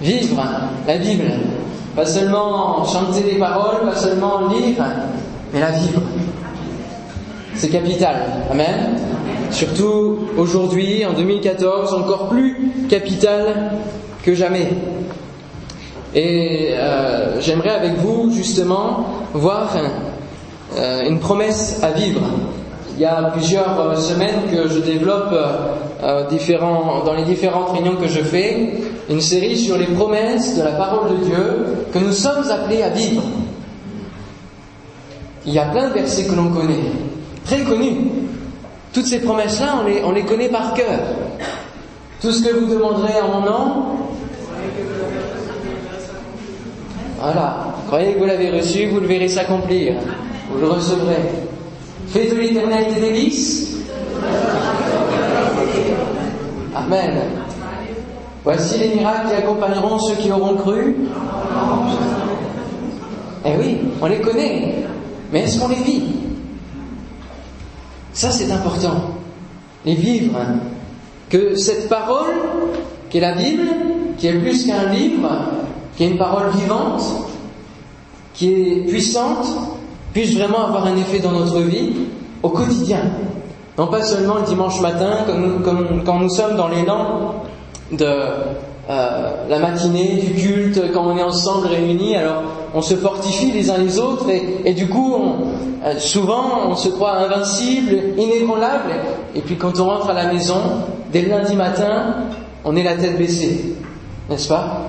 vivre la Bible. Pas seulement chanter des paroles, pas seulement lire, mais la vivre. C'est capital. Amen. Surtout aujourd'hui, en 2014, encore plus capital que jamais. Et euh, j'aimerais avec vous justement voir euh, une promesse à vivre. Il y a plusieurs euh, semaines que je développe différents, dans les différentes réunions que je fais une série sur les promesses de la parole de Dieu que nous sommes appelés à vivre. Il y a plein de versets que l'on connaît, très connus. Toutes ces promesses-là, on les, on les connaît par cœur. Tout ce que vous demanderez en mon nom, voilà, croyez que vous l'avez reçu, vous le verrez s'accomplir, vous le recevrez. Faites de l'éternel des délices. Amen. Voici les miracles qui accompagneront ceux qui auront cru. Eh oui, on les connaît, mais est-ce qu'on les vit? Ça, c'est important. Les vivre. Que cette parole, qui est la Bible, qui est plus qu'un livre, qui est une parole vivante, qui est puissante, puisse vraiment avoir un effet dans notre vie au quotidien. Non pas seulement le dimanche matin, quand nous sommes dans l'élan de euh, la matinée, du culte, quand on est ensemble réunis, alors on se fortifie les uns les autres et, du coup, euh, souvent, on se croit invincible, inébranlable, et puis quand on rentre à la maison, dès le lundi matin, on est la tête baissée, n'est-ce pas?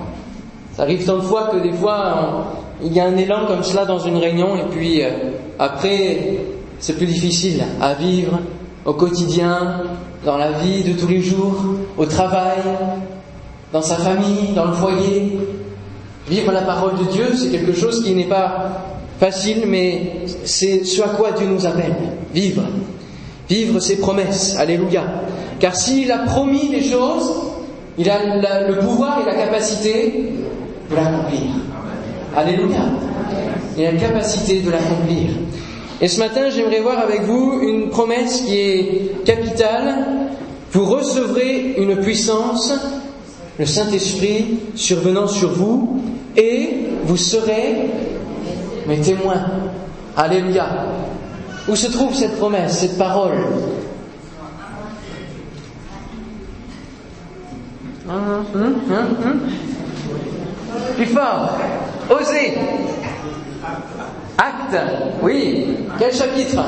Ça arrive tant de fois que des fois, il y a un élan comme cela dans une réunion, et puis euh, après, c'est plus difficile à vivre au quotidien, dans la vie de tous les jours, au travail, dans sa famille, dans le foyer. Vivre la parole de Dieu, c'est quelque chose qui n'est pas facile, mais c'est ce à quoi Dieu nous appelle. Vivre. Vivre ses promesses. Alléluia. Car s'il a promis des choses, il a le pouvoir et la capacité de l'accomplir. Alléluia. Il a la capacité de l'accomplir. Et ce matin, j'aimerais voir avec vous une promesse qui est capitale. Vous recevrez une puissance, le Saint-Esprit survenant sur vous, et vous serez mes témoins. Alléluia. Où se trouve cette promesse, cette parole? Hum, hum, hum, Plus fort. Osez. Acte, oui. Quel chapitre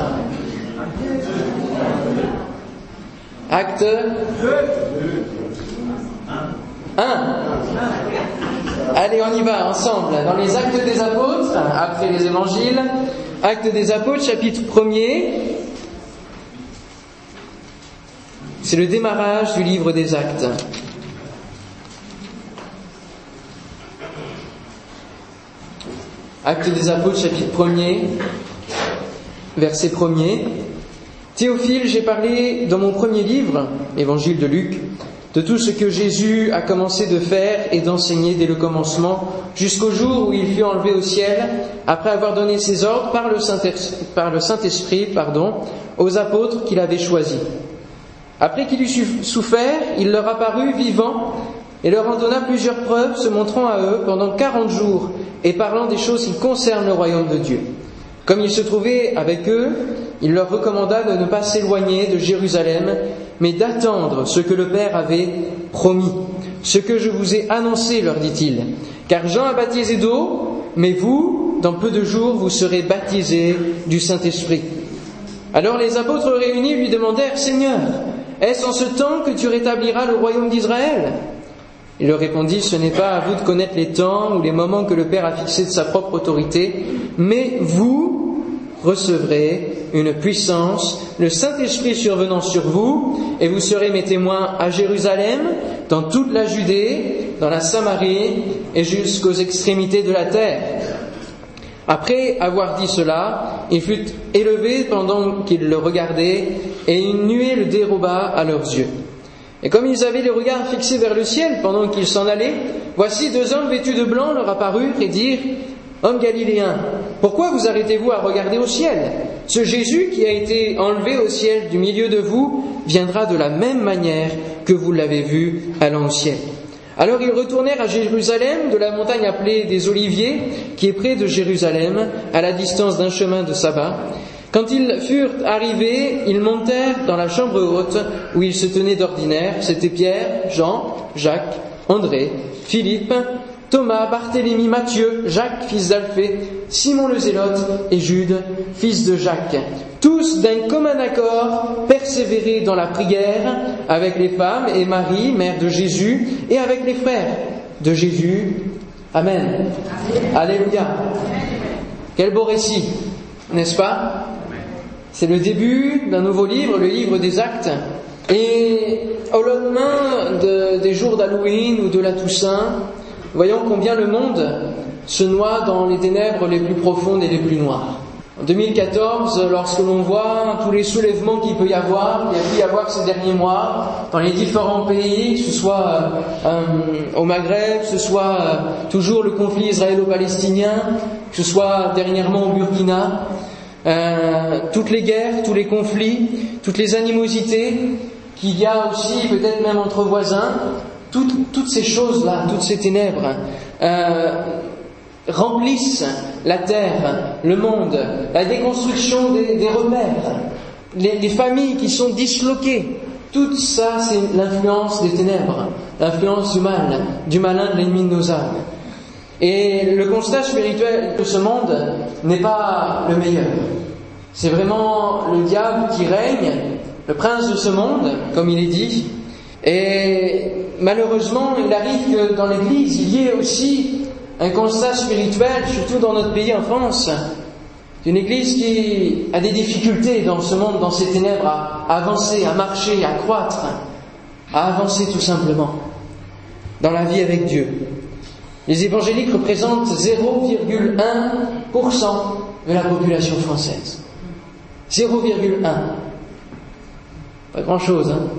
Acte 1. Allez, on y va ensemble. Dans les actes des apôtres, après les évangiles, actes des apôtres, chapitre 1er. C'est le démarrage du livre des actes. Acte des Apôtres, chapitre 1er, verset 1er. Théophile, j'ai parlé dans mon premier livre, Évangile de Luc, de tout ce que Jésus a commencé de faire et d'enseigner dès le commencement, jusqu'au jour où il fut enlevé au ciel, après avoir donné ses ordres par le Saint-Esprit pardon, aux apôtres qu'il avait choisis. Après qu'il eut souffert, il leur apparut vivant et leur en donna plusieurs preuves, se montrant à eux pendant quarante jours et parlant des choses qui concernent le royaume de Dieu. Comme il se trouvait avec eux, il leur recommanda de ne pas s'éloigner de Jérusalem, mais d'attendre ce que le Père avait promis. Ce que je vous ai annoncé, leur dit-il. Car Jean a baptisé d'eau, mais vous, dans peu de jours, vous serez baptisés du Saint-Esprit. Alors les apôtres réunis lui demandèrent, Seigneur, est-ce en ce temps que tu rétabliras le royaume d'Israël? Il leur répondit, ce n'est pas à vous de connaître les temps ou les moments que le Père a fixés de sa propre autorité, mais vous recevrez une puissance, le Saint-Esprit survenant sur vous, et vous serez mes témoins à Jérusalem, dans toute la Judée, dans la Samarie et jusqu'aux extrémités de la terre. Après avoir dit cela, il fut élevé pendant qu'ils le regardaient, et une nuée le déroba à leurs yeux. Et comme ils avaient les regards fixés vers le ciel pendant qu'ils s'en allaient, voici deux hommes vêtus de blanc leur apparurent et dirent Hommes galiléens, pourquoi vous arrêtez-vous à regarder au ciel? Ce Jésus qui a été enlevé au ciel du milieu de vous viendra de la même manière que vous l'avez vu allant au ciel. Alors ils retournèrent à Jérusalem, de la montagne appelée des Oliviers, qui est près de Jérusalem, à la distance d'un chemin de sabbat. Quand ils furent arrivés, ils montèrent dans la chambre haute où ils se tenaient d'ordinaire. C'étaient Pierre, Jean, Jacques, André, Philippe, Thomas, Barthélemy, Matthieu, Jacques, fils d'Alphée, Simon le Zélote et Jude, fils de Jacques. Tous d'un commun accord persévéraient dans la prière avec les femmes et Marie, mère de Jésus, et avec les frères de Jésus. Amen. Alléluia. Quel beau récit, n'est-ce pas? C'est le début d'un nouveau livre, le livre des actes. Et au lendemain des jours d'Halloween ou de la Toussaint, Voyons combien le monde se noie dans les ténèbres les plus profondes et les plus noires. En 2014, lorsque l'on voit tous les soulèvements qu'il peut y avoir, il y a pu y avoir ces derniers mois, dans les différents pays, que ce soit euh, au Maghreb, que ce soit euh, toujours le conflit israélo-palestinien, que ce soit dernièrement au Burkina, toutes les guerres, tous les conflits, toutes les animosités qu'il y a aussi peut-être même entre voisins, toutes, ces choses-là, toutes ces ténèbres, euh, remplissent la terre, le monde, la déconstruction des, repères, les, familles qui sont disloquées. Tout ça, c'est l'influence des ténèbres, l'influence du mal, du malin de l'ennemi de nos âmes. Et le constat spirituel de ce monde n'est pas le meilleur. C'est vraiment le diable qui règne, le prince de ce monde, comme il est dit, et malheureusement, il arrive que dans l'Église, il y ait aussi un constat spirituel, surtout dans notre pays en France, d'une Église qui a des difficultés dans ce monde, dans ces ténèbres, à, avancer, à marcher, à croître, à avancer tout simplement dans la vie avec Dieu. Les évangéliques représentent 0,1% de la population française. 0,1. Pas grand-chose, hein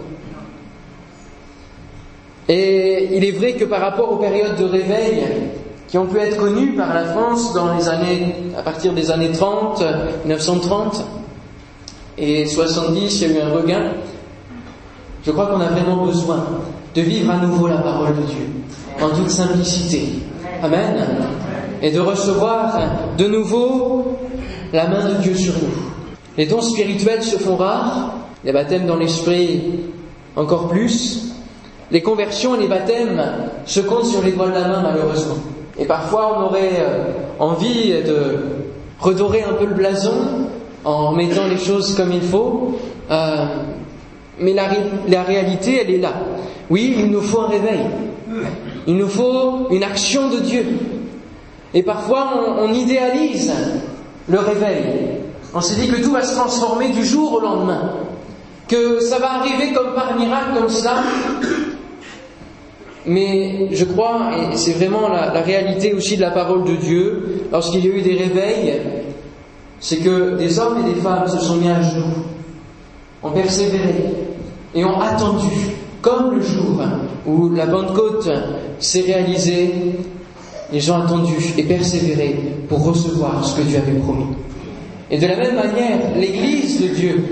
et il est vrai que par rapport aux périodes de réveil qui ont pu être connues par la France dans les années, à partir des années 30, 1930 et 70, il y a eu un regain. Je crois qu'on a vraiment besoin de vivre à nouveau la parole de Dieu en toute simplicité. Amen. Et de recevoir de nouveau la main de Dieu sur nous. Les dons spirituels se font rares, les baptêmes dans l'esprit encore plus, les conversions et les baptêmes se comptent sur les doigts de la main, malheureusement. Et parfois, on aurait euh, envie de redorer un peu le blason en mettant les choses comme il faut. Euh, mais la, réalité, elle est là. Oui, il nous faut un réveil. Il nous faut une action de Dieu. Et parfois, on, idéalise le réveil. On se dit que tout va se transformer du jour au lendemain. Que ça va arriver comme par miracle, comme ça, mais je crois, et c'est vraiment la, réalité aussi de la parole de Dieu, lorsqu'il y a eu des réveils, c'est que des hommes et des femmes se sont mis à genoux, ont persévéré et ont attendu, comme le jour où la Pentecôte s'est réalisée, ils ont attendu et persévéré pour recevoir ce que Dieu avait promis. Et de la même manière, l'Église de Dieu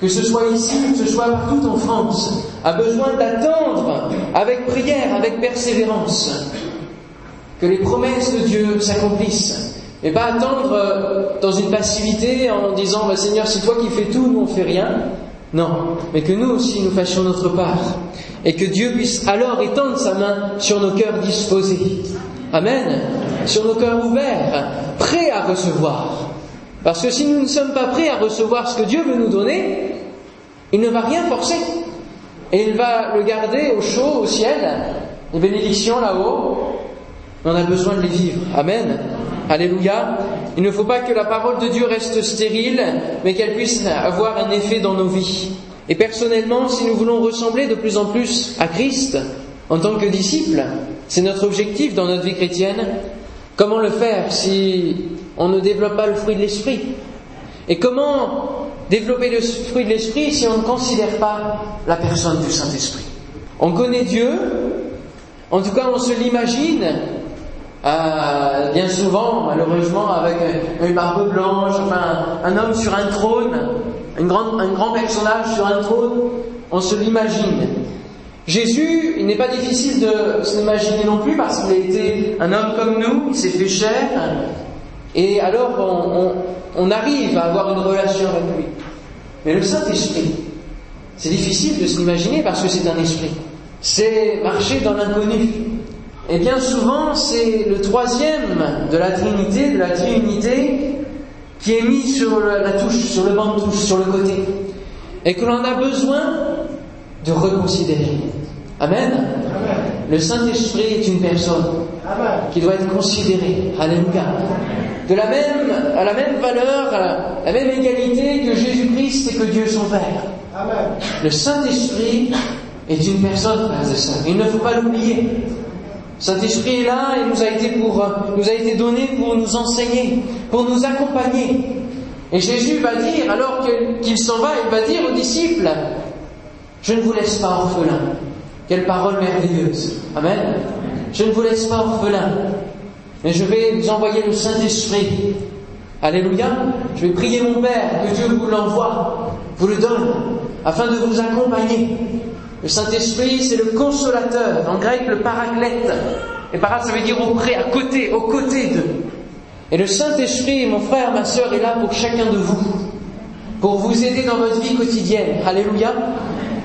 que ce soit ici, que ce soit partout en France, a besoin d'attendre avec prière, avec persévérance, que les promesses de Dieu s'accomplissent. Et pas attendre euh, dans une passivité en disant bah, Seigneur, c'est toi qui fais tout, nous on fait rien. Non, mais que nous aussi nous fassions notre part. Et que Dieu puisse alors étendre sa main sur nos cœurs disposés. Amen. Sur nos cœurs ouverts, prêts à recevoir. Parce que si nous ne sommes pas prêts à recevoir ce que Dieu veut nous donner, il ne va rien forcer. Et il va le garder au chaud, au ciel, les bénédictions là-haut. On a besoin de les vivre. Amen. Alléluia. Il ne faut pas que la parole de Dieu reste stérile, mais qu'elle puisse avoir un effet dans nos vies. Et personnellement, si nous voulons ressembler de plus en plus à Christ en tant que disciples, c'est notre objectif dans notre vie chrétienne, comment le faire si on ne développe pas le fruit de l'esprit? Et comment développer le fruit de l'esprit si on ne considère pas la personne du Saint-Esprit? On connaît Dieu, en tout cas on se l'imagine, euh, bien souvent, malheureusement, avec une barbe blanche, enfin un homme sur un trône, un grand, personnage sur un trône, on se l'imagine. Jésus, il n'est pas difficile de s'imaginer non plus parce qu'il a été un homme comme nous, il s'est fait chair, et alors on, arrive à avoir une relation avec lui. Mais le Saint-Esprit, c'est difficile de s'imaginer parce que c'est un esprit. C'est marcher dans l'inconnu. Et bien souvent, c'est le troisième de la Trinité, de la Trinité, qui est mis sur la touche, sur le banc de touche, sur le côté. Et que l'on a besoin de reconsidérer. Amen. Le Saint-Esprit est une personne qui doit être considérée. Alléluia. De la même, à la même valeur, à la même égalité que Jésus-Christ et que Dieu son Père. Le Saint-Esprit est une personne, frères et sœurs. Il ne faut pas l'oublier. Saint-Esprit est là et nous a été pour, nous a été donné pour nous enseigner, pour nous accompagner. Et Jésus va dire, alors qu'il s'en va, il va dire aux disciples, je ne vous laisse pas orphelins. Quelle parole merveilleuse. Amen. Je ne vous laisse pas orphelins, mais je vais vous envoyer le Saint-Esprit. Alléluia. Je vais prier mon Père que Dieu vous l'envoie, vous le donne, afin de vous accompagner. Le Saint-Esprit, c'est le consolateur, en grec le paraclète. Et parat, ça veut dire auprès, à côté, aux côtés d'eux. Et le Saint-Esprit, mon frère, ma sœur, est là pour chacun de vous, pour vous aider dans votre vie quotidienne. Alléluia.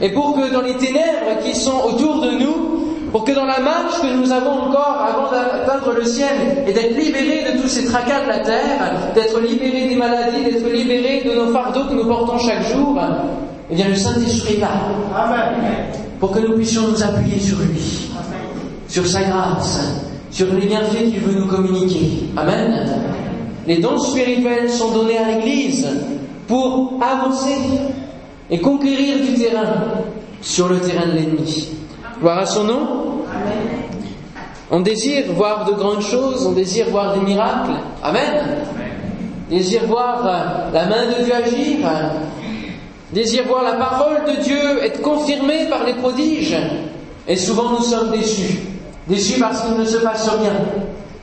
Et pour que dans les ténèbres qui sont autour de nous, pour que dans la marche que nous avons encore avant d'atteindre le ciel et d'être libérés de tous ces tracas de la terre, d'être libérés des maladies, d'être libérés de nos fardeaux que nous portons chaque jour, eh bien le Saint-Esprit est là. Pour que nous puissions nous appuyer sur lui, sur sa grâce, sur les bienfaits qu'il veut nous communiquer. Amen. Les dons spirituels sont donnés à l'Église pour avancer et conquérir du terrain sur le terrain de l'ennemi. Gloire à son nom. On désire voir de grandes choses, on désire voir des miracles. Amen. Désire voir la main de Dieu agir. Désire voir la parole de Dieu être confirmée par les prodiges. Et souvent nous sommes déçus. Déçus parce qu'il ne se passe rien.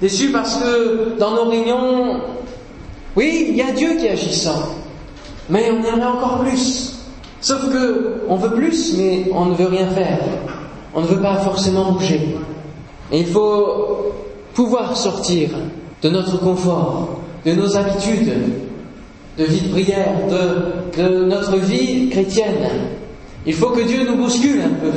Déçus parce que dans nos réunions, oui, il y a Dieu qui agissant. Mais on aimerait encore plus. Sauf que on veut plus, mais on ne veut rien faire. On ne veut pas forcément bouger. Et il faut pouvoir sortir de notre confort, de nos habitudes, de vie de prière, de, notre vie chrétienne. Il faut que Dieu nous bouscule un peu.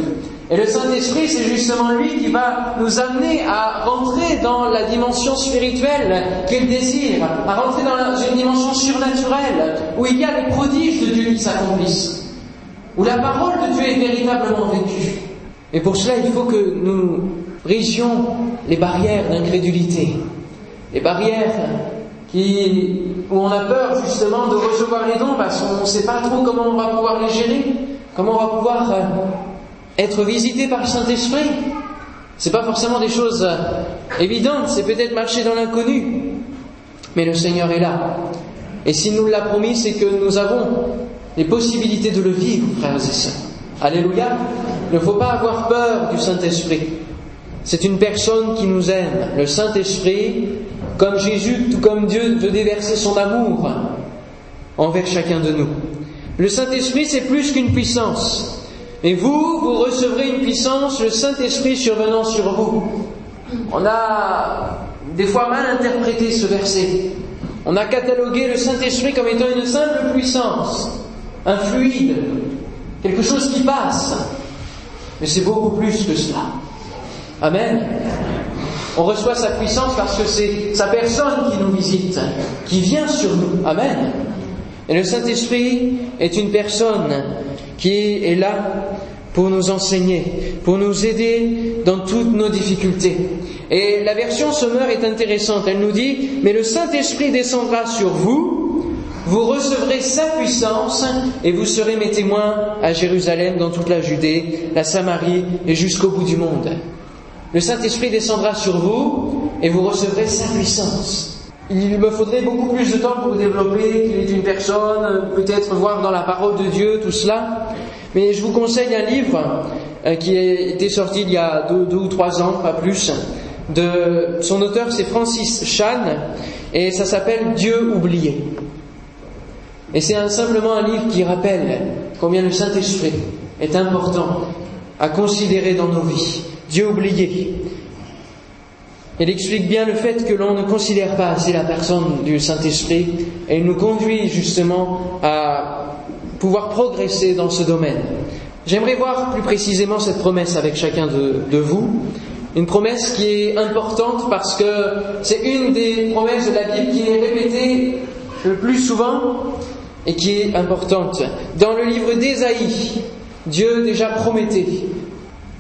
Et le Saint-Esprit, c'est justement lui qui va nous amener à rentrer dans la dimension spirituelle qu'il désire, à rentrer dans une dimension surnaturelle, où il y a les prodiges de Dieu qui s'accomplissent, où la parole de Dieu est véritablement vécue. Et pour cela, il faut que nous brisions les barrières d'incrédulité, les barrières où on a peur justement de recevoir les dons parce qu'on ne sait pas trop comment on va pouvoir les gérer, comment on va pouvoir euh, être visité par le Saint-Esprit. C'est pas forcément des choses euh, évidentes, c'est peut-être marcher dans l'inconnu, mais le Seigneur est là. Et s'il nous l'a promis, c'est que nous avons les possibilités de le vivre, frères et sœurs. Alléluia. Il ne faut pas avoir peur du Saint-Esprit. C'est une personne qui nous aime. Le Saint-Esprit, comme Jésus, tout comme Dieu, veut déverser son amour envers chacun de nous. Le Saint-Esprit, c'est plus qu'une puissance. Et vous, vous recevrez une puissance, le Saint-Esprit survenant sur vous. On a des fois mal interprété ce verset. On a catalogué le Saint-Esprit comme étant une simple puissance, un fluide, quelque chose qui passe. Mais c'est beaucoup plus que cela. Amen. On reçoit sa puissance parce que c'est sa personne qui nous visite, qui vient sur nous. Amen. Et le Saint-Esprit est une personne qui est là pour nous enseigner, pour nous aider dans toutes nos difficultés. Et la version Sommeur est intéressante. Elle nous dit, mais le Saint-Esprit descendra sur vous, vous recevrez sa puissance et vous serez mes témoins à Jérusalem, dans toute la Judée, la Samarie et jusqu'au bout du monde. Le Saint-Esprit descendra sur vous et vous recevrez sa puissance. Il me faudrait beaucoup plus de temps pour développer qu'il est une personne, peut-être voir dans la parole de Dieu tout cela. Mais je vous conseille un livre euh, qui a été sorti il y a deux, ou trois ans, pas plus. De, son auteur c'est Francis Chan et ça s'appelle Dieu oublié. Et c'est simplement un livre qui rappelle combien le Saint-Esprit est important à considérer dans nos vies. Dieu oublié. Il explique bien le fait que l'on ne considère pas assez la personne du Saint-Esprit et nous conduit justement à pouvoir progresser dans ce domaine. J'aimerais voir plus précisément cette promesse avec chacun de, de vous. Une promesse qui est importante parce que c'est une des promesses de la Bible qui est répétée le plus souvent et qui est importante. Dans le livre d'Ésaïe, Dieu déjà promettait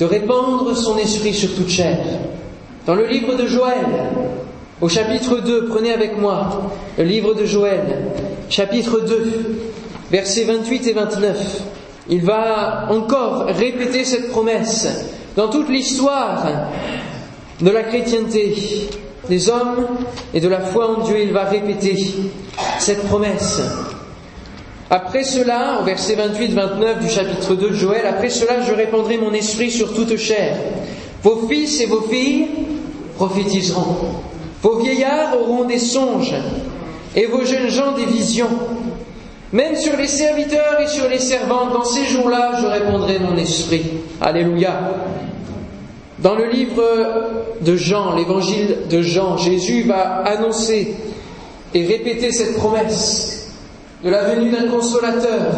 de répandre son esprit sur toute chair. Dans le livre de Joël, au chapitre 2, prenez avec moi le livre de Joël, chapitre 2, versets 28 et 29. Il va encore répéter cette promesse dans toute l'histoire de la chrétienté, des hommes et de la foi en Dieu. Il va répéter cette promesse. Après cela, au verset 28-29 du chapitre 2 de Joël, après cela je répandrai mon esprit sur toute chair. Vos fils et vos filles prophétiseront. Vos vieillards auront des songes et vos jeunes gens des visions. Même sur les serviteurs et sur les servantes, dans ces jours-là, je répondrai mon esprit. Alléluia. Dans le livre de Jean, l'évangile de Jean, Jésus va annoncer et répéter cette promesse de la venue d'un consolateur,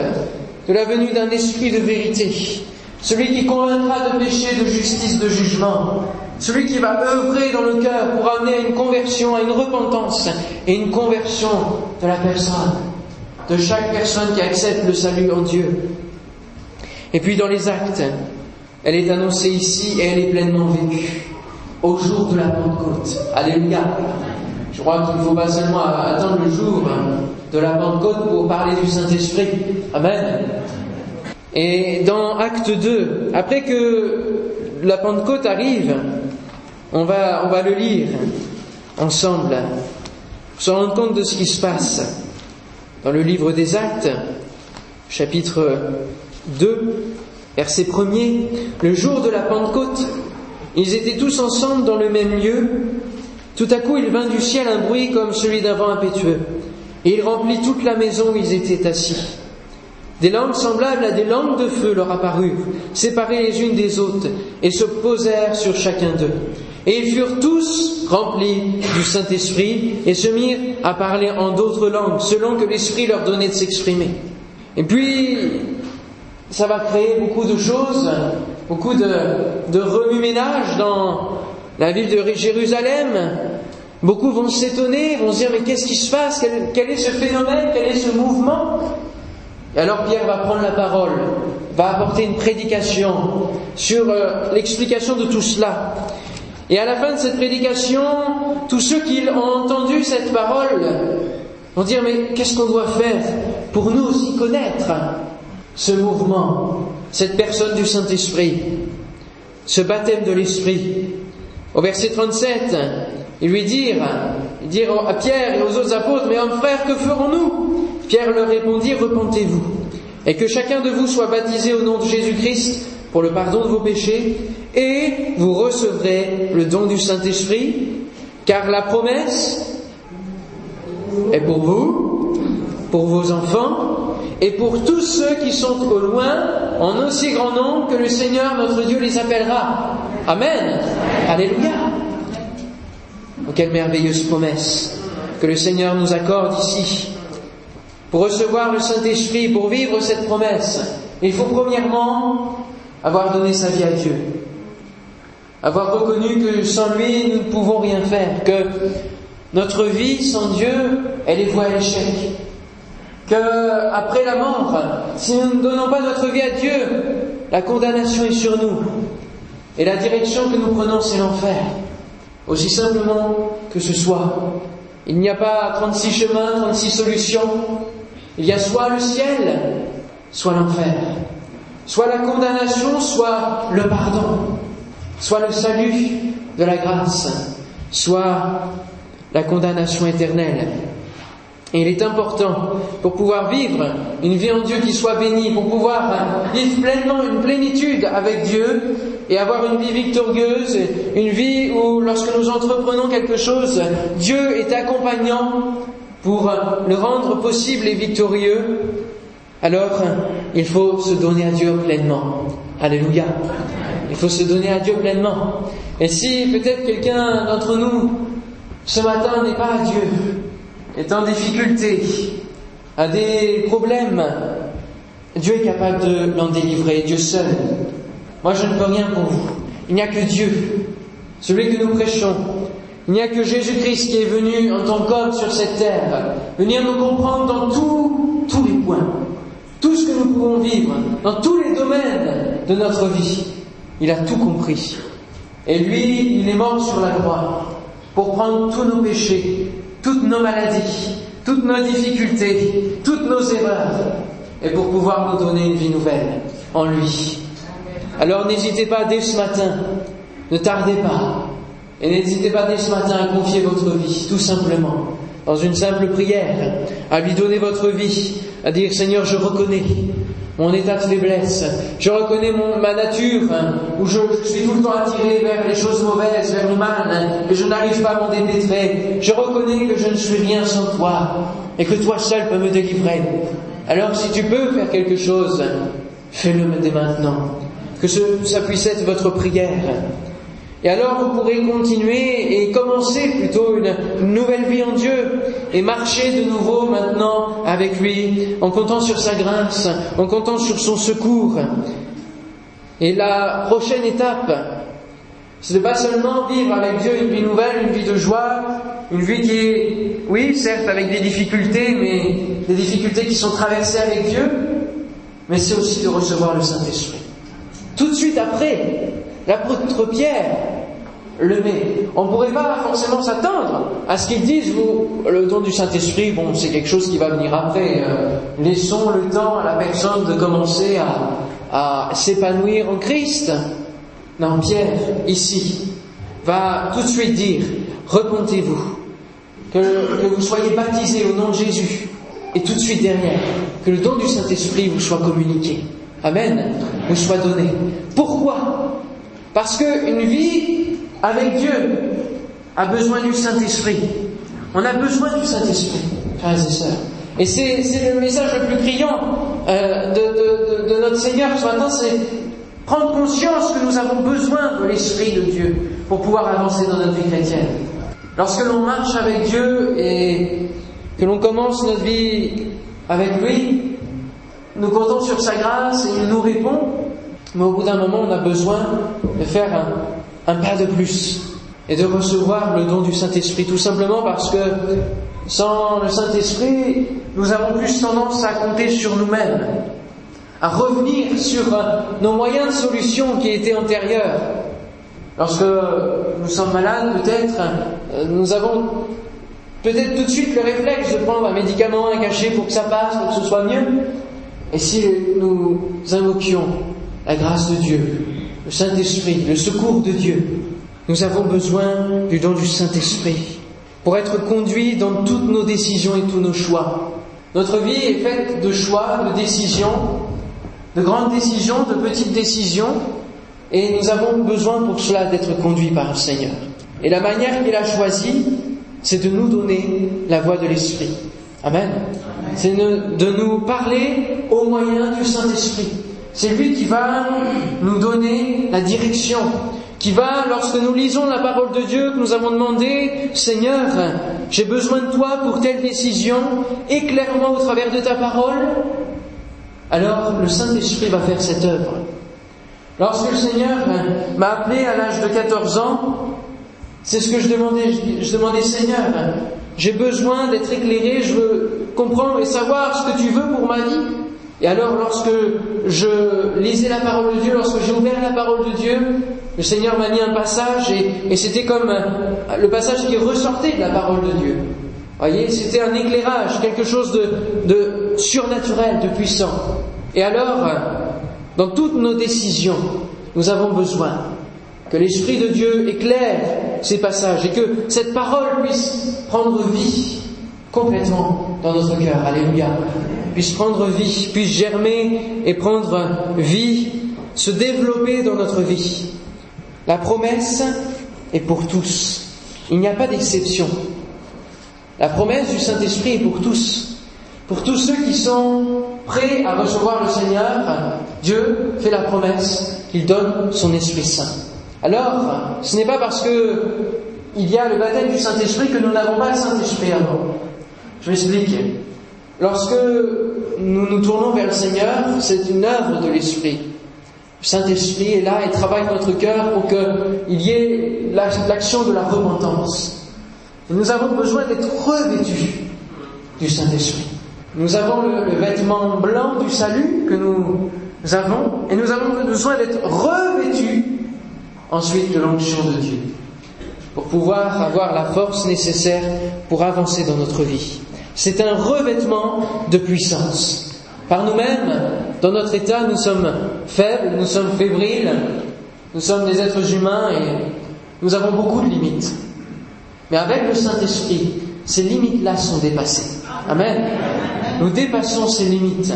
de la venue d'un esprit de vérité, celui qui convaincra de péché, de justice, de jugement, celui qui va œuvrer dans le cœur pour amener à une conversion, à une repentance et une conversion de la personne, de chaque personne qui accepte le salut en Dieu. Et puis dans les actes, elle est annoncée ici et elle est pleinement vécue au jour de la Pentecôte. Alléluia. Je crois qu'il ne faut pas seulement attendre le jour de la Pentecôte pour parler du Saint-Esprit. Amen. Et dans Acte 2, après que la Pentecôte arrive, on va, on va le lire ensemble pour se rendre compte de ce qui se passe. Dans le livre des Actes, chapitre 2, verset 1er, le jour de la Pentecôte, ils étaient tous ensemble dans le même lieu. Tout à coup, il vint du ciel un bruit comme celui d'un vent impétueux et il remplit toute la maison où ils étaient assis. Des langues semblables à des langues de feu leur apparurent, séparées les unes des autres, et se posèrent sur chacun d'eux. Et ils furent tous remplis du Saint-Esprit et se mirent à parler en d'autres langues, selon que l'Esprit leur donnait de s'exprimer. Et puis, ça va créer beaucoup de choses, beaucoup de, de remue-ménage dans la ville de Jérusalem, Beaucoup vont s'étonner, vont se dire mais qu'est-ce qui se passe? Quel, est ce phénomène? Quel est ce mouvement? Alors Pierre va prendre la parole, va apporter une prédication sur euh, l'explication de tout cela. Et à la fin de cette prédication, tous ceux qui ont entendu cette parole vont dire mais qu'est-ce qu'on doit faire pour nous aussi connaître ce mouvement, cette personne du Saint-Esprit, ce baptême de l'Esprit? Au verset 37, ils lui dirent, dirent à Pierre et aux autres apôtres, mais hommes frères, que ferons-nous? Pierre leur répondit, repentez-vous, et que chacun de vous soit baptisé au nom de Jésus-Christ pour le pardon de vos péchés, et vous recevrez le don du Saint-Esprit, car la promesse est pour vous, pour vos enfants, et pour tous ceux qui sont au loin, en aussi grand nombre que le Seigneur notre Dieu les appellera. Amen. Alléluia. Oh, quelle merveilleuse promesse que le Seigneur nous accorde ici. Pour recevoir le Saint-Esprit, pour vivre cette promesse, il faut premièrement avoir donné sa vie à Dieu. Avoir reconnu que sans lui, nous ne pouvons rien faire, que notre vie sans Dieu, elle est vouée à l'échec. Que après la mort, si nous ne donnons pas notre vie à Dieu, la condamnation est sur nous. Et la direction que nous prenons, c'est l'enfer. Aussi simplement que ce soit. Il n'y a pas 36 chemins, 36 solutions. Il y a soit le ciel, soit l'enfer. Soit la condamnation, soit le pardon. Soit le salut de la grâce, soit la condamnation éternelle. Et il est important, pour pouvoir vivre une vie en Dieu qui soit bénie, pour pouvoir vivre pleinement une plénitude avec Dieu et avoir une vie victorieuse, une vie où lorsque nous entreprenons quelque chose, Dieu est accompagnant pour le rendre possible et victorieux, alors il faut se donner à Dieu pleinement. Alléluia. Il faut se donner à Dieu pleinement. Et si peut-être quelqu'un d'entre nous, ce matin, n'est pas à Dieu, est en difficulté, a des problèmes, Dieu est capable de l'en délivrer, Dieu seul. Moi, je ne peux rien pour vous. Il n'y a que Dieu, celui que nous prêchons. Il n'y a que Jésus-Christ qui est venu en tant qu'homme sur cette terre, venir nous comprendre dans tous les points, tout ce que nous pouvons vivre, dans tous les domaines de notre vie. Il a tout compris. Et lui, il est mort sur la croix pour prendre tous nos péchés, toutes nos maladies, toutes nos difficultés, toutes nos erreurs, et pour pouvoir nous donner une vie nouvelle en lui. Alors n'hésitez pas dès ce matin, ne tardez pas, et n'hésitez pas dès ce matin à confier votre vie, tout simplement, dans une simple prière, à lui donner votre vie, à dire Seigneur, je reconnais mon état de faiblesse, je reconnais ma nature, hein, où je, suis tout le temps attiré vers les choses mauvaises, vers le mal, hein, et je n'arrive pas à m'en dépêtrer. Je reconnais que je ne suis rien sans toi, et que toi seul peux me délivrer. Alors si tu peux faire quelque chose, fais-le dès maintenant. Que ça puisse être votre prière. Et alors vous pourrez continuer et commencer plutôt une nouvelle vie en Dieu et marcher de nouveau maintenant avec lui en comptant sur sa grâce, en comptant sur son secours. Et la prochaine étape, c'est de pas seulement vivre avec Dieu une vie nouvelle, une vie de joie, une vie qui est, oui, certes avec des difficultés, mais des difficultés qui sont traversées avec Dieu, mais c'est aussi de recevoir le Saint-Esprit. Tout de suite après, l'apôtre Pierre le met. On ne pourrait pas forcément s'attendre à ce qu'ils disent, vous, le don du Saint-Esprit, bon, c'est quelque chose qui va venir après. Euh, laissons le temps à la personne de commencer à, s'épanouir en Christ. Non, Pierre, ici, va tout de suite dire, repentez-vous, que, que vous soyez baptisés au nom de Jésus, et tout de suite derrière, que le don du Saint-Esprit vous soit communiqué. Amen, vous soit donné. Pourquoi? Parce qu'une vie avec Dieu a besoin du Saint-Esprit. On a besoin du Saint-Esprit, frères et sœurs. Et c'est le message le plus criant euh, de, de, de, notre Seigneur ce matin, c'est prendre conscience que nous avons besoin de l'Esprit de Dieu pour pouvoir avancer dans notre vie chrétienne. Lorsque l'on marche avec Dieu et que l'on commence notre vie avec lui, nous comptons sur sa grâce et il nous répond, mais au bout d'un moment, on a besoin de faire un, pas de plus et de recevoir le don du Saint-Esprit, tout simplement parce que sans le Saint-Esprit, nous avons plus tendance à compter sur nous-mêmes, à revenir sur nos moyens de solution qui étaient antérieurs. Lorsque nous sommes malades, peut-être, nous avons peut-être tout de suite le réflexe de prendre un médicament, un cachet pour que ça passe, pour que ce soit mieux. Et si nous invoquions la grâce de Dieu, le Saint-Esprit, le secours de Dieu, nous avons besoin du don du Saint-Esprit pour être conduits dans toutes nos décisions et tous nos choix. Notre vie est faite de choix, de décisions, de grandes décisions, de petites décisions, et nous avons besoin pour cela d'être conduits par le Seigneur. Et la manière qu'il a choisie, c'est de nous donner la voix de l'Esprit. Amen. C'est de nous parler au moyen du Saint-Esprit. C'est lui qui va nous donner la direction, qui va, lorsque nous lisons la parole de Dieu, que nous avons demandé, Seigneur, j'ai besoin de toi pour telle décision, éclaire-moi au travers de ta parole, alors le Saint-Esprit va faire cette œuvre. Lorsque le Seigneur m'a appelé à l'âge de 14 ans, c'est ce que je demandais. Je demandais, Seigneur, j'ai besoin d'être éclairé, je veux comprendre et savoir ce que tu veux pour ma vie. Et alors, lorsque je lisais la parole de Dieu, lorsque j'ai ouvert la parole de Dieu, le Seigneur m'a mis un passage et, c'était comme le passage qui ressortait de la parole de Dieu. Voyez, c'était un éclairage, quelque chose de, de surnaturel, de puissant. Et alors, dans toutes nos décisions, nous avons besoin que l'Esprit de Dieu éclaire ces passages et que cette parole puisse prendre vie complètement dans notre cœur. Alléluia. Puisse prendre vie, puisse germer et prendre vie, se développer dans notre vie. La promesse est pour tous. Il n'y a pas d'exception. La promesse du Saint-Esprit est pour tous. Pour tous ceux qui sont prêts à recevoir le Seigneur, Dieu fait la promesse qu'il donne son Esprit Saint. Alors, ce n'est pas parce que il y a le baptême du Saint-Esprit que nous n'avons pas le Saint-Esprit avant. Je m'explique. Lorsque nous nous tournons vers le Seigneur, c'est une œuvre de l'Esprit. Le Saint-Esprit est là et travaille notre cœur pour qu'il y ait l'action de la repentance. Nous avons besoin d'être revêtus du Saint-Esprit. Nous avons le, vêtement blanc du salut que nous avons et nous avons besoin d'être revêtus ensuite de l'onction de Dieu pour pouvoir avoir la force nécessaire pour avancer dans notre vie. C'est un revêtement de puissance. Par nous-mêmes, dans notre état, nous sommes faibles, nous sommes fébriles, nous sommes des êtres humains et nous avons beaucoup de limites. Mais avec le Saint-Esprit, ces limites-là sont dépassées. Amen. Nous dépassons ces limites.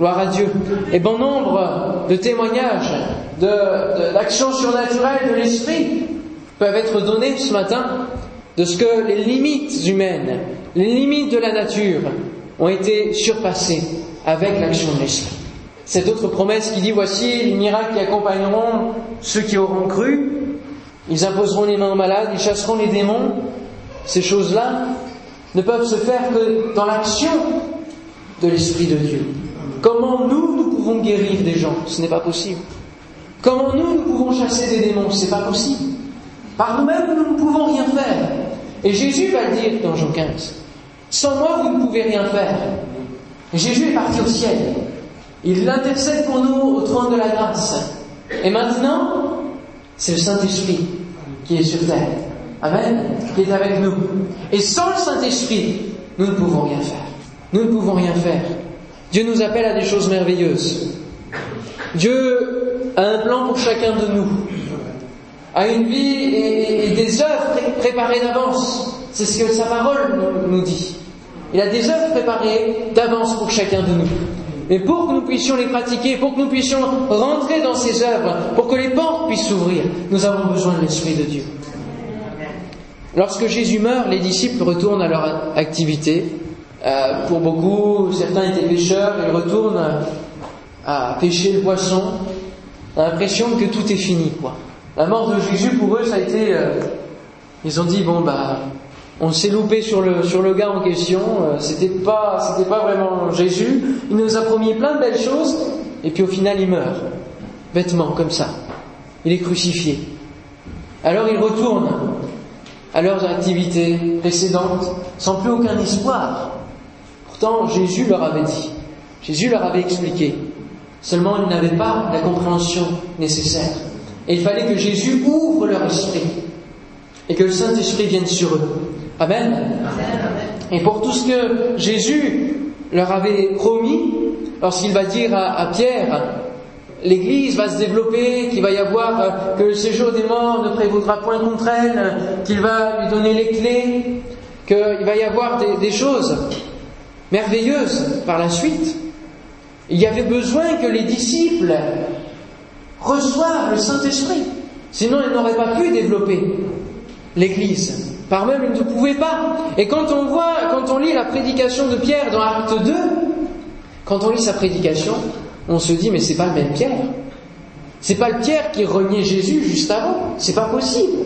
Gloire à Dieu. Et bon nombre de témoignages d'actions surnaturelles de l'Esprit peuvent être donnés ce matin de ce que les limites humaines, les limites de la nature ont été surpassées avec l'action de l'Esprit. Cette autre promesse qui dit voici les miracles qui accompagneront ceux qui auront cru, ils imposeront les mains aux malades, ils chasseront les démons. Ces choses-là ne peuvent se faire que dans l'action de l'Esprit de Dieu. Comment nous, nous pouvons guérir des gens? Ce n'est pas possible. Comment nous, nous pouvons chasser des démons? Ce n'est pas possible. Par nous-mêmes, nous ne pouvons rien faire. Et Jésus va dire dans Jean 15. Sans moi, vous ne pouvez rien faire. Jésus est parti au ciel. Il intercède pour nous au trône de la grâce. Et maintenant, c'est le Saint-Esprit qui est sur terre. Amen. Qui est avec nous. Et sans le Saint-Esprit, nous ne pouvons rien faire. Nous ne pouvons rien faire. Dieu nous appelle à des choses merveilleuses. Dieu a un plan pour chacun de nous, a une vie et, des œuvres préparées d'avance. C'est ce que sa parole nous dit. Il a des œuvres préparées d'avance pour chacun de nous. Mais pour que nous puissions les pratiquer, pour que nous puissions rentrer dans ces œuvres, pour que les portes puissent s'ouvrir, nous avons besoin de l'Esprit de Dieu. Lorsque Jésus meurt, les disciples retournent à leur activité. Euh, pour beaucoup, certains étaient pêcheurs, ils retournent à pêcher le poisson. On l'impression que tout est fini, quoi. La mort de Jésus, pour eux, ça a été... Euh, ils ont dit, bon, bah, on s'est loupé sur le, sur le gars en question, euh, c'était pas, c'était pas vraiment Jésus. Il nous a promis plein de belles choses, et puis au final, il meurt. Bêtement, comme ça. Il est crucifié. Alors ils retournent à leurs activités précédentes, sans plus aucun espoir. Pourtant, Jésus leur avait dit, Jésus leur avait expliqué. Seulement, ils n'avaient pas la compréhension nécessaire. Et il fallait que Jésus ouvre leur esprit et que le Saint-Esprit vienne sur eux. Amen. Et pour tout ce que Jésus leur avait promis, lorsqu'il va dire à, Pierre, l'Église va se développer, qu'il va y avoir, euh, que le séjour des morts ne prévaudra point contre elle, qu'il va lui donner les clés, qu'il va y avoir des, des choses merveilleuses par la suite. Il y avait besoin que les disciples reçoivent le Saint-Esprit. Sinon, ils n'auraient pas pu développer l'Église. Par même, ils ne pouvaient pas. Et quand on voit, quand on lit la prédication de Pierre dans Acte 2, quand on lit sa prédication, on se dit, mais c'est pas le même Pierre. C'est pas le Pierre qui reniait Jésus juste avant. C'est pas possible.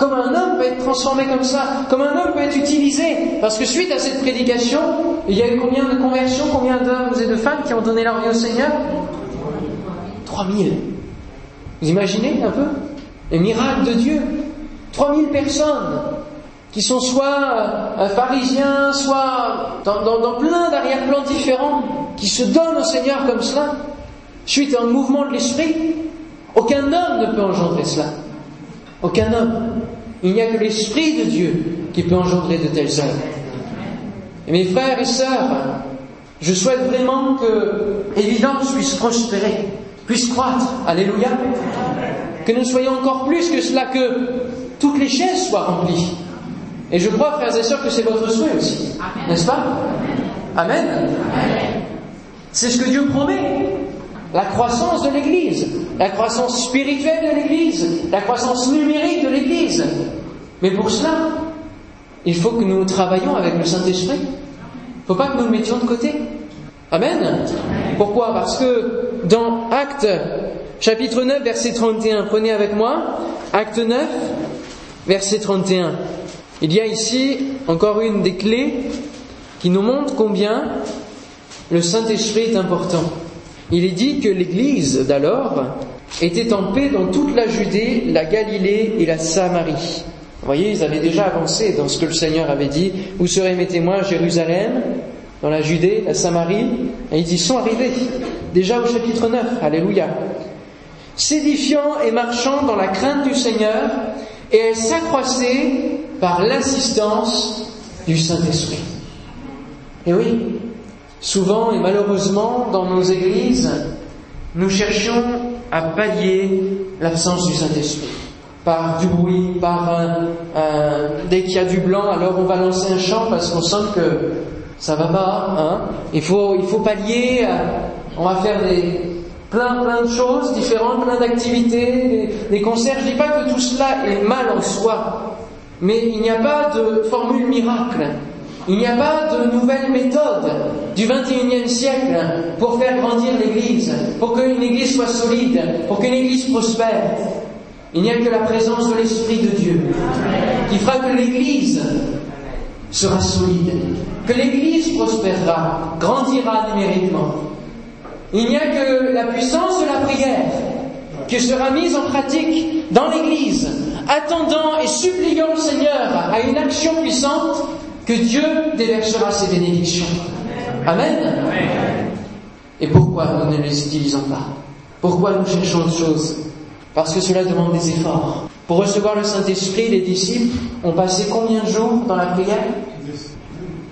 Comme un homme peut être transformé comme ça, comme un homme peut être utilisé. Parce que suite à cette prédication, il y a eu combien de conversions, combien d'hommes et de femmes qui ont donné leur vie au Seigneur? 3000. Vous imaginez un peu? Les miracles de Dieu. 3000 personnes qui sont soit euh, pharisiens, soit dans, plein d'arrière-plans différents, qui se donnent au Seigneur comme cela, suite à un mouvement de l'esprit. Aucun homme ne peut engendrer cela. Aucun homme. Il n'y a que l'Esprit de Dieu qui peut engendrer de telles œuvres. Et mes frères et sœurs, je souhaite vraiment que Évidence puisse prospérer puisse croître. Alléluia. Que nous soyons encore plus que cela, que toutes les chaises soient remplies. Et je crois, frères et sœurs, que c'est votre souhait aussi. N'est-ce pas? Amen. C'est ce que Dieu promet. La croissance de l'Église, la croissance spirituelle de l'Église, la croissance numérique de l'Église. Mais pour cela, il faut que nous travaillions avec le Saint-Esprit. Il ne faut pas que nous le mettions de côté. Amen. Pourquoi? Parce que dans Acte chapitre 9, verset 31. Prenez avec moi Acte 9, verset 31. Il y a ici encore une des clés qui nous montre combien le Saint-Esprit est important. Il est dit que l'Église d'alors était en paix dans toute la Judée, la Galilée et la Samarie. Vous voyez, ils avaient déjà avancé dans ce que le Seigneur avait dit. Vous serez mes témoins? À Jérusalem, dans la Judée, la Samarie. Et ils y sont arrivés. Déjà au chapitre 9. Alléluia. S'édifiant et marchant dans la crainte du Seigneur, et elle s'accroissait par l'assistance du Saint-Esprit. Et oui, souvent et malheureusement, dans nos églises, nous cherchons à pallier l'absence du Saint-Esprit par du bruit, par un, dès qu'il y a du blanc, alors on va lancer un chant parce qu'on sent que ça va pas. Hein il faut pallier. On va faire des plein plein de choses différentes, plein d'activités, des, concerts. Je dis pas que tout cela est mal en soi, mais il n'y a pas de formule miracle. Il n'y a pas de nouvelle méthode du 21e siècle pour faire grandir l'Église, pour qu'une Église soit solide, pour qu'une Église prospère. Il n'y a que la présence de l'Esprit de Dieu qui fera que l'Église sera solide, que l'Église prospérera, grandira numériquement. Il n'y a que la puissance de la prière qui sera mise en pratique dans l'Église, attendant et suppliant le Seigneur à une action puissante que Dieu déversera ses bénédictions. Amen. Et pourquoi nous ne les utilisons pas? Pourquoi nous cherchons autre chose parce que cela demande des efforts. Pour recevoir le Saint-Esprit, les disciples ont passé combien de jours dans la prière?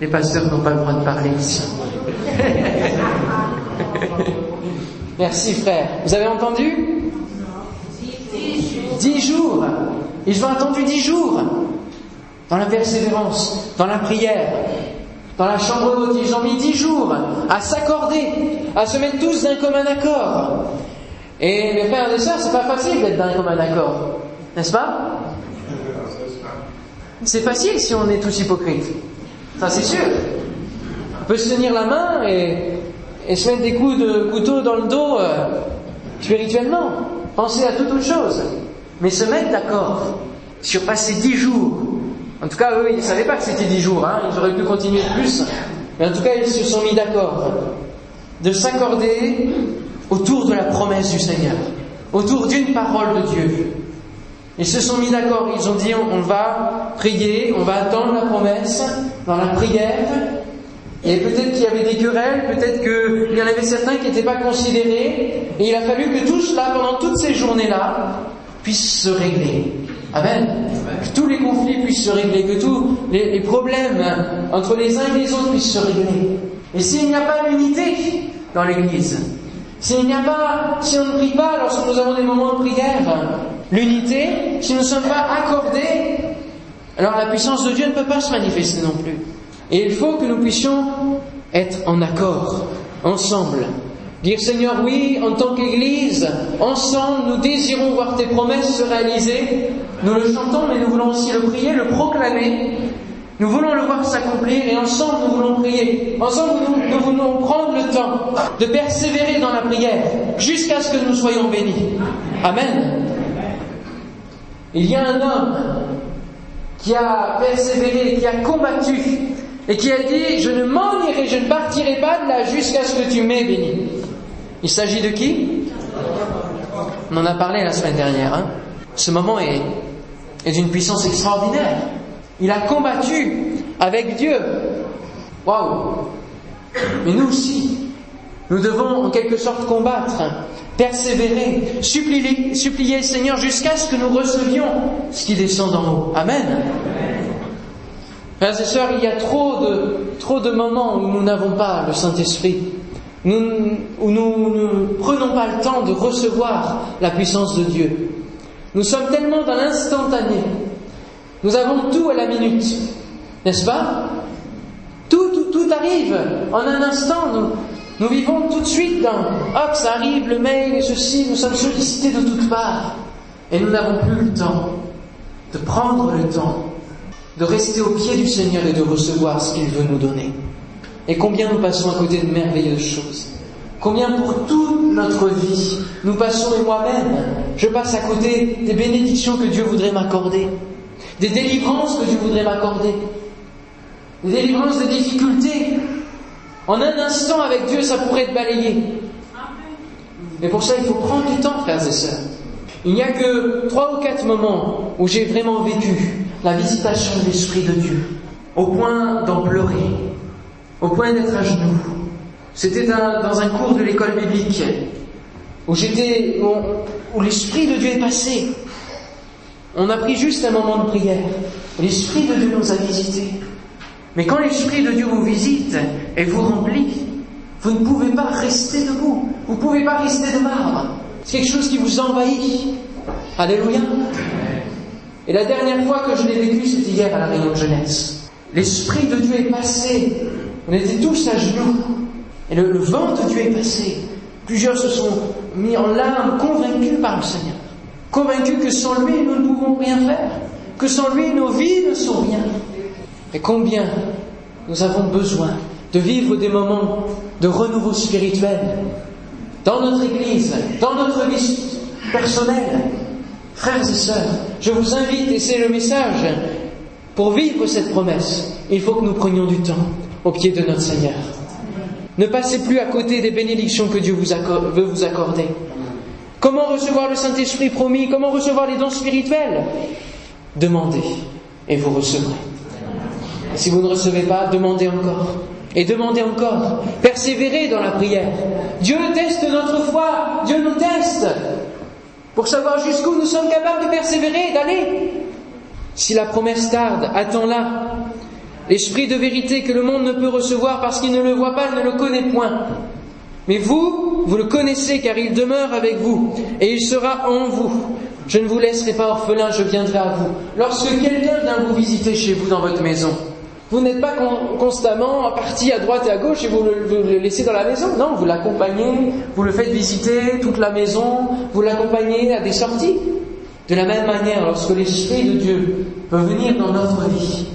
Les pasteurs n'ont pas le droit de parler ici. Merci frère. Vous avez entendu? Dix jours. Ils ont attendu dix jours dans la persévérance, dans la prière, dans la chambre d'hôte. Ils ont mis dix jours à s'accorder, à se mettre tous d'un commun accord. Et mes frères et sœurs, c'est pas facile d'être d'un commun accord, n'est-ce pas? C'est facile si on est tous hypocrites. Ça, c'est sûr. On peut se tenir la main et, se mettre des coups de couteau dans le dos euh, spirituellement. Penser à toute autre chose. Mais se mettre d'accord sur passer dix jours. En tout cas, eux, ils ne savaient pas que c'était dix jours. Hein, ils auraient pu continuer plus. Mais en tout cas, ils se sont mis d'accord. De s'accorder autour de la promesse du Seigneur, autour d'une parole de Dieu. Ils se sont mis d'accord, ils ont dit on, va prier, on va attendre la promesse dans la prière. Et peut-être qu'il y avait des querelles, peut-être qu'il y en avait certains qui n'étaient pas considérés. Et il a fallu que tout cela, pendant toutes ces journées-là, puisse se régler. Amen. Que tous les conflits puissent se régler, que tous les, problèmes entre les uns et les autres puissent se régler. Et s'il n'y a pas d'unité dans l'Église, s'il n'y a pas, si on ne prie pas lorsque nous avons des moments de prière, l'unité, si nous ne sommes pas accordés, alors la puissance de Dieu ne peut pas se manifester non plus. Et il faut que nous puissions être en accord, ensemble. Dire Seigneur, oui, en tant qu'Église, ensemble, nous désirons voir tes promesses se réaliser. Nous le chantons, mais nous voulons aussi le prier, le proclamer, nous voulons le voir s'accomplir et ensemble nous voulons prier. Ensemble nous, voulons prendre le temps de persévérer dans la prière jusqu'à ce que nous soyons bénis. Amen. Il y a un homme qui a persévéré, qui a combattu et qui a dit Je ne m'en irai, je ne partirai pas de là jusqu'à ce que tu m'aies béni. Il s'agit de qui On en a parlé la semaine dernière. Hein. Ce moment est, d'une puissance extraordinaire. Il a combattu avec Dieu. Waouh Mais nous aussi, nous devons en quelque sorte combattre, persévérer, supplier, supplier le Seigneur jusqu'à ce que nous recevions ce qui descend d'en haut. Amen. Frères et sœurs, il y a trop de, trop de moments où nous n'avons pas le Saint-Esprit, où nous ne prenons pas le temps de recevoir la puissance de Dieu. Nous sommes tellement dans l'instantané, nous avons tout à la minute, n'est-ce pas? Tout, tout, tout, arrive en un instant. Nous, nous vivons tout de suite dans hop, ça arrive, le mail et ceci, nous sommes sollicités de toutes parts. Et nous n'avons plus le temps de prendre le temps de rester au pied du Seigneur et de recevoir ce qu'il veut nous donner. Et combien nous passons à côté de merveilleuses choses. Combien pour toute notre vie, nous passons, et moi-même, je passe à côté des bénédictions que Dieu voudrait m'accorder, des délivrances que Dieu voudrait m'accorder, des délivrances des difficultés. En un instant, avec Dieu, ça pourrait être balayé. Mais pour ça, il faut prendre du temps, frères et sœurs. Il n'y a que trois ou quatre moments où j'ai vraiment vécu la visitation de l'Esprit de Dieu, au point d'en pleurer, au point d'être à genoux. C'était dans un cours de l'école biblique où l'Esprit de Dieu est passé. On a pris juste un moment de prière. L'Esprit de Dieu nous a visités. Mais quand l'Esprit de Dieu vous visite et vous remplit, vous ne pouvez pas rester debout. Vous ne pouvez pas rester de marbre. C'est quelque chose qui vous envahit. Alléluia. Et la dernière fois que je l'ai vécu, c'était hier à la réunion de jeunesse. L'Esprit de Dieu est passé. On était tous à genoux. Et le, vent de Dieu est passé. Plusieurs se sont mis en larmes, convaincus par le Seigneur. Convaincus que sans lui, nous ne pouvons rien faire. Que sans lui, nos vies ne sont rien. Et combien nous avons besoin de vivre des moments de renouveau spirituel dans notre Église, dans notre vie personnelle. Frères et sœurs, je vous invite, et c'est le message, pour vivre cette promesse, il faut que nous prenions du temps au pied de notre Seigneur. Ne passez plus à côté des bénédictions que Dieu vous veut vous accorder. Comment recevoir le Saint-Esprit promis? Comment recevoir les dons spirituels? Demandez et vous recevrez. si vous ne recevez pas, demandez encore. Et demandez encore. Persévérez dans la prière. Dieu teste notre foi. Dieu nous teste pour savoir jusqu'où nous sommes capables de persévérer et d'aller. Si la promesse tarde, attends-la. L'esprit de vérité que le monde ne peut recevoir parce qu'il ne le voit pas, ne le connaît point. Mais vous, vous le connaissez car il demeure avec vous et il sera en vous. Je ne vous laisserai pas orphelin, je viendrai à vous. Lorsque quelqu'un vient vous visiter chez vous dans votre maison, vous n'êtes pas constamment parti à droite et à gauche et vous le, laissez dans la maison. Non, vous l'accompagnez, vous le faites visiter toute la maison, vous l'accompagnez à des sorties. De la même manière, lorsque l'Esprit de Dieu peut venir dans notre vie,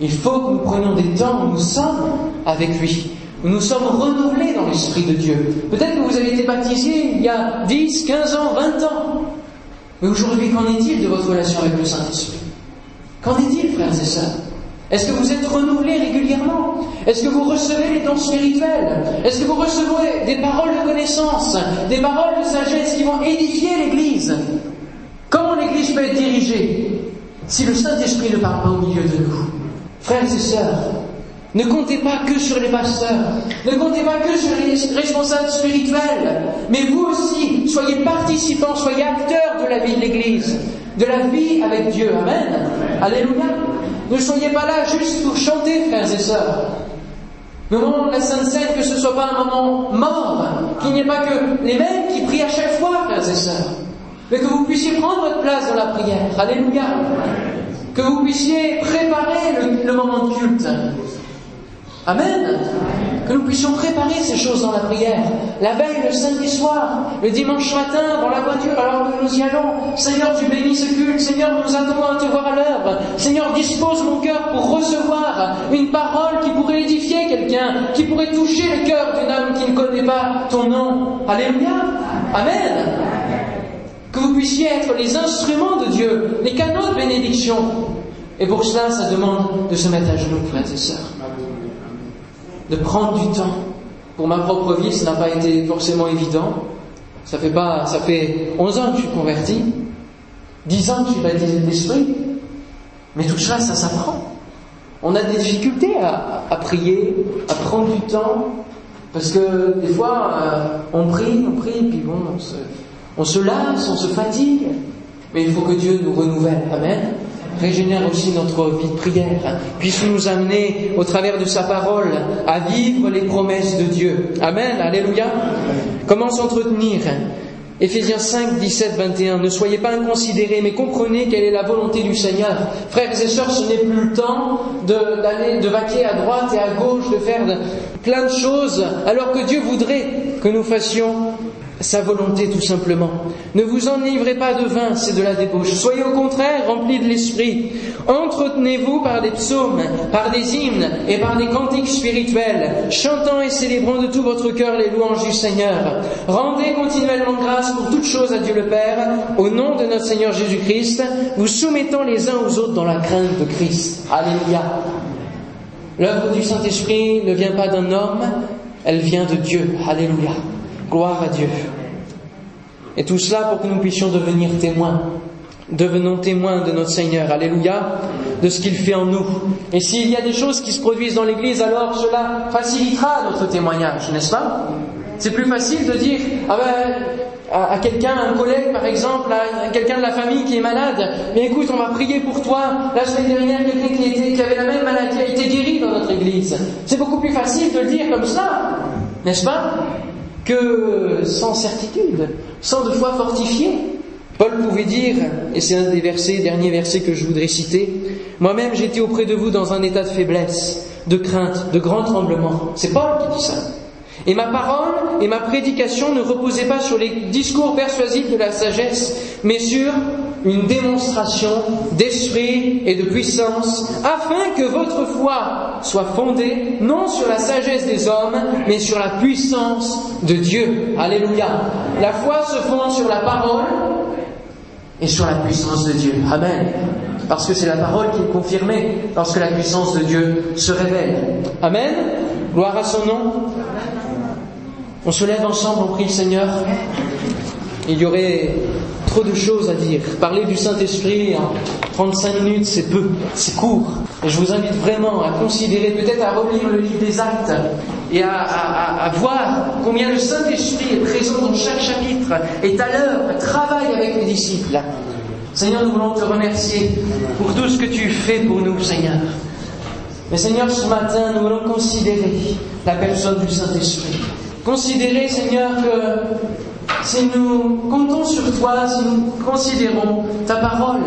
il faut que nous prenions des temps où nous sommes avec lui, où nous sommes renouvelés dans l'Esprit de Dieu. Peut-être que vous avez été baptisé il y a 10, 15 ans, 20 ans. Mais aujourd'hui, qu'en est-il de votre relation avec le Saint-Esprit? Qu'en est-il, frères et sœurs? Est-ce que vous êtes renouvelé régulièrement? Est-ce que vous recevez les dons spirituels? Est-ce que vous recevez des paroles de connaissance, des paroles de sagesse qui vont édifier l'Église? Comment l'Église peut être dirigée si le Saint-Esprit ne parle pas au milieu de nous? Frères et sœurs, ne comptez pas que sur les pasteurs, ne comptez pas que sur les responsables spirituels, mais vous aussi, soyez participants, soyez acteurs de la vie de l'Église, de la vie avec Dieu. Amen. Alléluia. Ne soyez pas là juste pour chanter, frères et sœurs. Le moment de la Sainte Seine, que ce ne soit pas un moment mort, qu'il n'y ait pas que les mêmes qui prient à chaque fois, frères et sœurs, mais que vous puissiez prendre votre place dans la prière. Alléluia. Que vous puissiez préparer le, moment de culte. Amen. Que nous puissions préparer ces choses dans la prière. La veille, le samedi soir, le dimanche matin, dans la voiture, alors que nous y allons. Seigneur, tu bénis ce culte. Seigneur, nous attendons à te voir à l'heure. Seigneur, dispose mon cœur pour recevoir une parole qui pourrait édifier quelqu'un, qui pourrait toucher le cœur d'une âme qui ne connaît pas ton nom. Alléluia. Amen. Que vous puissiez être les instruments de Dieu, les canaux de bénédiction. Et pour cela, ça demande de se mettre à genoux, frères et sœurs de prendre du temps. Pour ma propre vie, ça n'a pas été forcément évident. Ça fait pas, ça fait 11 ans que je suis converti, 10 ans que je suis baptisé de l'esprit. Mais tout cela, ça s'apprend. On a des difficultés à, prier, à prendre du temps, parce que des fois, euh, on prie, on prie, puis bon, on se, on se lasse, on se fatigue. Mais il faut que Dieu nous renouvelle. Amen régénère aussi notre vie de prière, puisse nous amener au travers de sa parole à vivre les promesses de Dieu. Amen, alléluia. Comment s'entretenir Éphésiens 5, 17, 21. Ne soyez pas inconsidérés, mais comprenez quelle est la volonté du Seigneur. Frères et sœurs, ce n'est plus le temps d'aller, de, vaquer à droite et à gauche, de faire plein de choses, alors que Dieu voudrait que nous fassions sa volonté tout simplement. Ne vous enivrez pas de vin, c'est de la débauche. Soyez au contraire remplis de l'esprit. Entretenez-vous par des psaumes, par des hymnes et par des cantiques spirituels, chantant et célébrant de tout votre cœur les louanges du Seigneur. Rendez continuellement grâce pour toutes choses à Dieu le Père, au nom de notre Seigneur Jésus-Christ, vous soumettant les uns aux autres dans la crainte de Christ. Alléluia. L'œuvre du Saint-Esprit ne vient pas d'un homme, elle vient de Dieu. Alléluia. Gloire à Dieu. Et tout cela pour que nous puissions devenir témoins. Devenons témoins de notre Seigneur, alléluia, de ce qu'il fait en nous. Et s'il y a des choses qui se produisent dans l'Église, alors cela facilitera notre témoignage, n'est-ce pas? C'est plus facile de dire, ah ben, à, quelqu'un, un collègue par exemple, à, quelqu'un de la famille qui est malade, mais écoute, on va prier pour toi. La semaine dernière, quelqu'un qui, qui avait la même maladie a été guéri dans notre Église. C'est beaucoup plus facile de le dire comme ça, n'est-ce pas? Que sans certitude, sans de foi fortifiée. Paul pouvait dire, et c'est un des versets, derniers versets que je voudrais citer, moi-même j'étais auprès de vous dans un état de faiblesse, de crainte, de grand tremblement. C'est Paul qui dit ça. Et ma parole et ma prédication ne reposaient pas sur les discours persuasifs de la sagesse, mais sur une démonstration d'esprit et de puissance, afin que votre foi soit fondée non sur la sagesse des hommes, mais sur la puissance de Dieu. Alléluia. La foi se fonde sur la parole et sur la puissance de Dieu. Amen. Parce que c'est la parole qui est confirmée lorsque la puissance de Dieu se révèle. Amen. Gloire à son nom. On se lève ensemble, on prie le Seigneur. Il y aurait trop de choses à dire. Parler du Saint-Esprit en 35 minutes, c'est peu, c'est court. Et je vous invite vraiment à considérer, peut-être à relire le livre des actes et à, voir combien le Saint-Esprit est présent dans chaque chapitre, est à l'heure, travaille avec les disciples. Seigneur, nous voulons te remercier pour tout ce que tu fais pour nous, Seigneur. Mais Seigneur, ce matin, nous voulons considérer la personne du Saint-Esprit. Considérer, Seigneur, que si nous comptons sur toi, si nous considérons ta parole,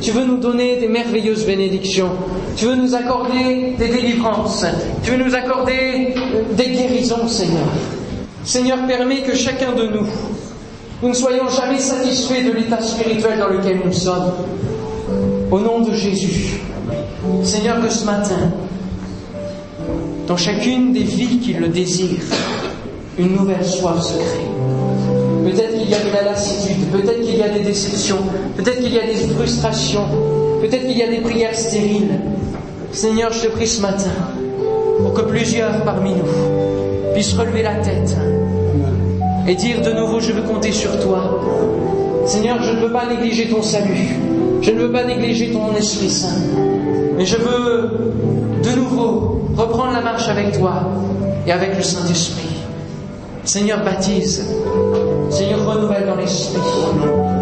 tu veux nous donner des merveilleuses bénédictions, tu veux nous accorder des délivrances, tu veux nous accorder des guérisons, Seigneur. Seigneur, permets que chacun de nous, nous ne soyons jamais satisfaits de l'état spirituel dans lequel nous sommes. Au nom de Jésus, Seigneur, que ce matin, dans chacune des vies qui le désirent, une nouvelle soif se crée. Qu'il y a de la lassitude, peut-être qu'il y a des déceptions, peut-être qu'il y a des frustrations, peut-être qu'il y a des prières stériles. Seigneur, je te prie ce matin pour que plusieurs parmi nous puissent relever la tête et dire de nouveau, je veux compter sur toi. Seigneur, je ne veux pas négliger ton salut, je ne veux pas négliger ton Esprit Saint, mais je veux de nouveau reprendre la marche avec toi et avec le Saint-Esprit. Seigneur, baptise. Seigneur, renouvelle dans l'esprit.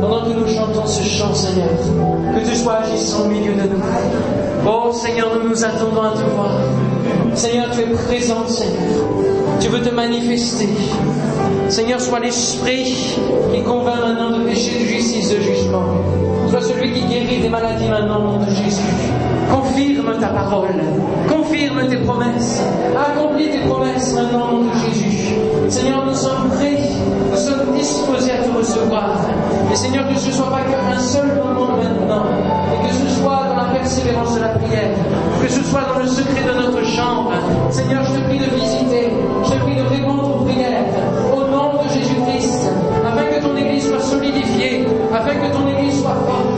Pendant que nous chantons ce chant, Seigneur, que tu sois agissant au milieu de nous. Oh Seigneur, nous nous attendons à te voir. Seigneur, tu es présent, Seigneur. Tu veux te manifester. Seigneur, sois l'esprit qui convainc maintenant de péché, de justice, de jugement. Sois celui qui guérit des maladies maintenant au nom de Jésus. Confirme ta parole. Confirme tes promesses. Accomplis tes promesses au nom de Jésus. Seigneur, nous sommes prêts. Nous sommes disposés à te recevoir. Et Seigneur, que ce ne soit pas qu'un seul moment maintenant. Et que ce soit dans la persévérance de la prière. Que ce soit dans le secret de notre chambre. Seigneur, je te prie de visiter. Je te prie de répondre aux prières. Au nom de Jésus-Christ. Afin que ton Église soit solidifiée. Afin que ton Église soit forte.